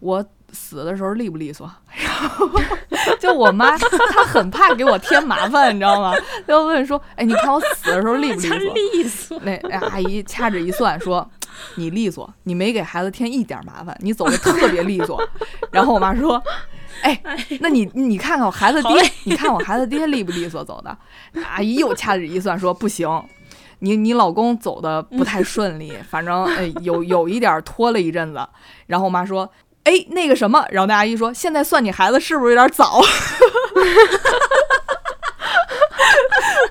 我死的时候利不利索？然后 就我妈，她很怕给我添麻烦，你知道吗？就问说，哎，你看我死的时候利不利索？利索。那阿姨掐指一算说，你利索，你没给孩子添一点麻烦，你走的特别利索。然后我妈说。哎，那你你看看我孩子爹，你看我孩子爹利不利索走的？阿姨又掐指一算说不行，你你老公走的不太顺利，反正哎有有一点拖了一阵子。然后我妈说，哎那个什么，然后那阿姨说，现在算你孩子是不是有点早？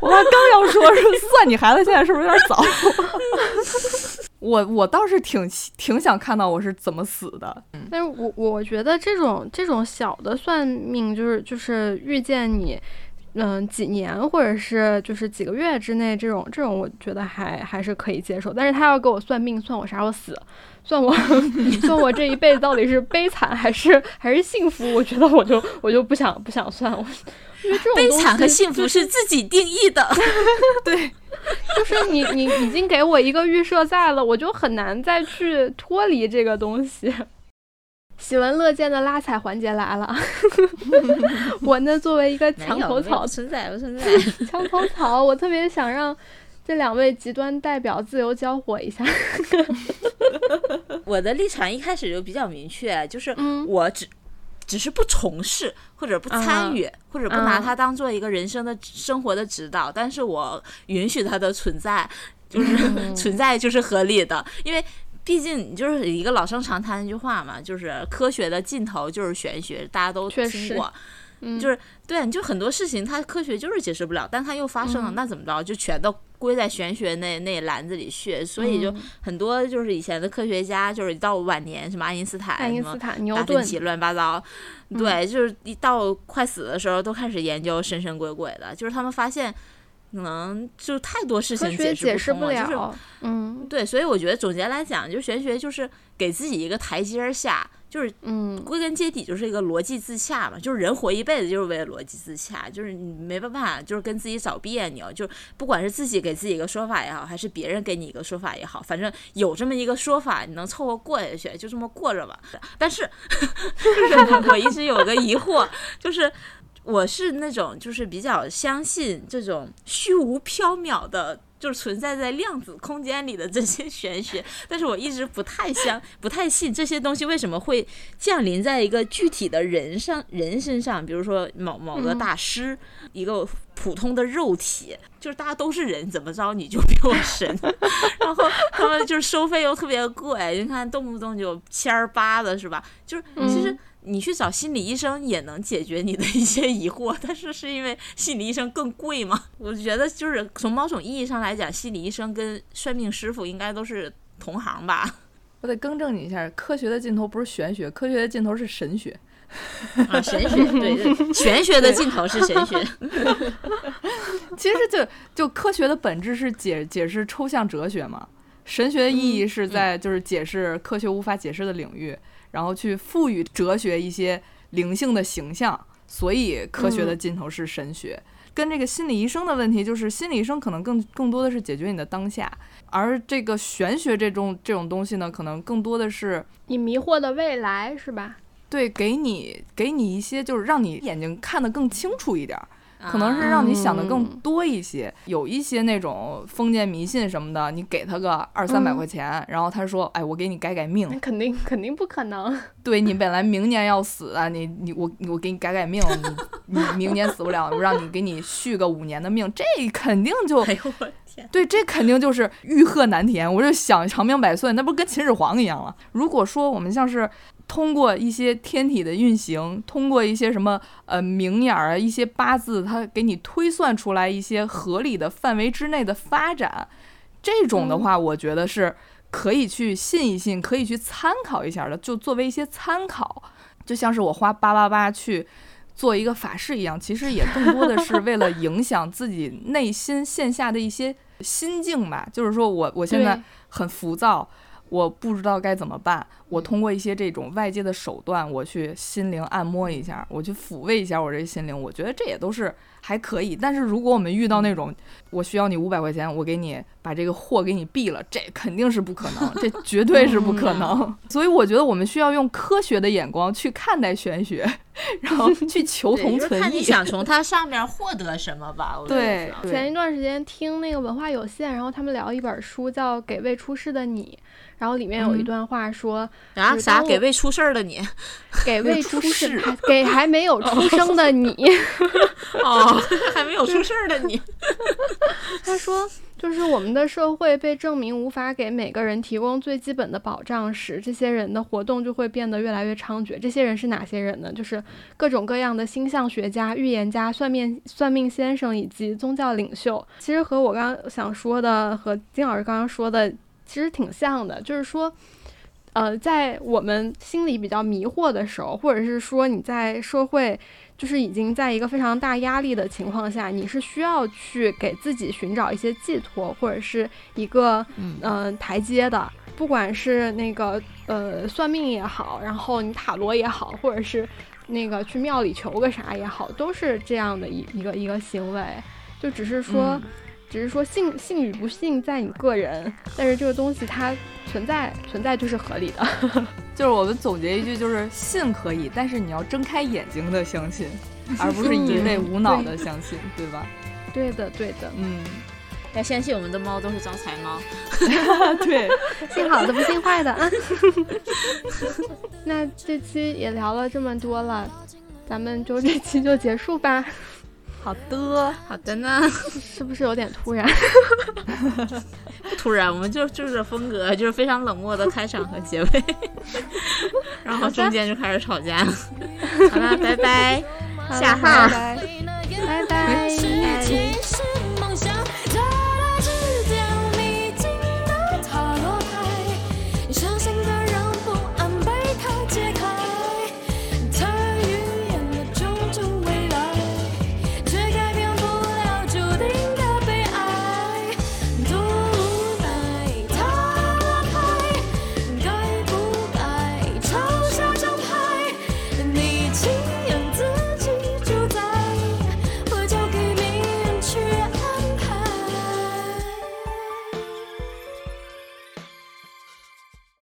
我妈刚要说说算你孩子现在是不是有点早？我我倒是挺挺想看到我是怎么死的，但是我我觉得这种这种小的算命，就是就是遇见你，嗯几年或者是就是几个月之内这种这种，我觉得还还是可以接受。但是他要给我算命，算我啥时候死，算我算我这一辈子到底是悲惨还是还是幸福，我觉得我就我就不想不想算。我因为这种悲惨和幸福是自己定义的，对，就是你你已经给我一个预设在了，我就很难再去脱离这个东西。喜闻乐见的拉踩环节来了，我呢作为一个墙头草存在不存在？墙头草，我特别想让这两位极端代表自由交火一下。我的立场一开始就比较明确，就是我只只是不从事或者不参与或者不拿它当做一个人生的生活的指导，但是我允许它的存在，就是 存在就是合理的，因为。毕竟你就是一个老生常谈一句话嘛，就是科学的尽头就是玄学，大家都听过。就是对，你就很多事情它科学就是解释不了，但它又发生了，那怎么着就全都归在玄学那那篮子里去。所以就很多就是以前的科学家，就是到晚年什么爱因斯坦、爱因斯坦、达芬奇乱七八糟，对，就是一到快死的时候都开始研究神神鬼鬼的，就是他们发现。可能就太多事情解释不了，就是嗯，对，所以我觉得总结来讲，就玄学就是给自己一个台阶下，就是嗯，归根结底就是一个逻辑自洽嘛，就是人活一辈子就是为了逻辑自洽，就是你没办法，就是跟自己找别扭，就不管是自己给自己一个说法也好，还是别人给你一个说法也好，反正有这么一个说法，你能凑合过下去，就这么过着吧。但是，我一直有个疑惑，就是。我是那种就是比较相信这种虚无缥缈的，就是存在在量子空间里的这些玄学，但是我一直不太相不太信这些东西为什么会降临在一个具体的人上人身上，比如说某某个大师，一个普通的肉体，就是大家都是人，怎么着你就比我神？然后他们就是收费又特别贵，你看动不动就千儿八的，是吧？就是其实。你去找心理医生也能解决你的一些疑惑，但是是因为心理医生更贵吗？我觉得就是从某种意义上来讲，心理医生跟算命师傅应该都是同行吧。我得更正你一下，科学的尽头不是玄学，科学的尽头是神学。啊，神学对对，玄学的尽头是神学。其实就就科学的本质是解解释抽象哲学嘛，神学的意义是在就是解释科学无法解释的领域。然后去赋予哲学一些灵性的形象，所以科学的尽头是神学。跟这个心理医生的问题，就是心理医生可能更更多的是解决你的当下，而这个玄学这种这种东西呢，可能更多的是你迷惑的未来，是吧？对，给你给你一些，就是让你眼睛看得更清楚一点。可能是让你想的更多一些，有一些那种封建迷信什么的，你给他个二三百块钱，然后他说：“哎，我给你改改命。”肯定肯定不可能。对你本来明年要死啊，你你我我给你改改命，你你明年死不了，我让你给你续个五年的命，这肯定就哎呦我天！对，这肯定就是欲壑难填。我就想长命百岁，那不跟秦始皇一样了？如果说我们像是。通过一些天体的运行，通过一些什么呃明眼儿啊，一些八字，它给你推算出来一些合理的范围之内的发展，这种的话，我觉得是可以去信一信，可以去参考一下的，就作为一些参考，就像是我花八八八去做一个法事一样，其实也更多的是为了影响自己内心线下的一些心境吧。就是说我我现在很浮躁。我不知道该怎么办，我通过一些这种外界的手段，我去心灵按摩一下，我去抚慰一下我这心灵，我觉得这也都是还可以。但是如果我们遇到那种，我需要你五百块钱，我给你把这个货给你毙了，这肯定是不可能，这绝对是不可能。所以我觉得我们需要用科学的眼光去看待玄学，然后去求同存异。看你想从 它上面获得什么吧。对，前一段时间听那个文化有限，然后他们聊一本书叫《给未出世的你》。然后里面有一段话说啊啥给未出事儿的你，给未出事给还没有出生的你，哦还没有出事儿的你，他说就是我们的社会被证明无法给每个人提供最基本的保障时，这些人的活动就会变得越来越猖獗。这些人是哪些人呢？就是各种各样的星象学家、预言家、算命算命先生以及宗教领袖。其实和我刚刚想说的和金老师刚刚说的。其实挺像的，就是说，呃，在我们心里比较迷惑的时候，或者是说你在社会就是已经在一个非常大压力的情况下，你是需要去给自己寻找一些寄托，或者是一个嗯台阶的。不管是那个呃算命也好，然后你塔罗也好，或者是那个去庙里求个啥也好，都是这样的一一个一个行为，就只是说。只是说信信与不信在你个人，但是这个东西它存在存在就是合理的。就是我们总结一句，就是信可以，但是你要睁开眼睛的相信，而不是一味无脑的相信，对吧？对的，对的，嗯，要相信我们的猫都是招财猫。对，信好的不信坏的啊。那这期也聊了这么多了，咱们就这期就结束吧。好的，好的呢，是不是有点突然？不突然，我们就就是风格，就是非常冷漠的开场和结尾，然后中间就开始吵架。好了，拜拜，下号，拜拜。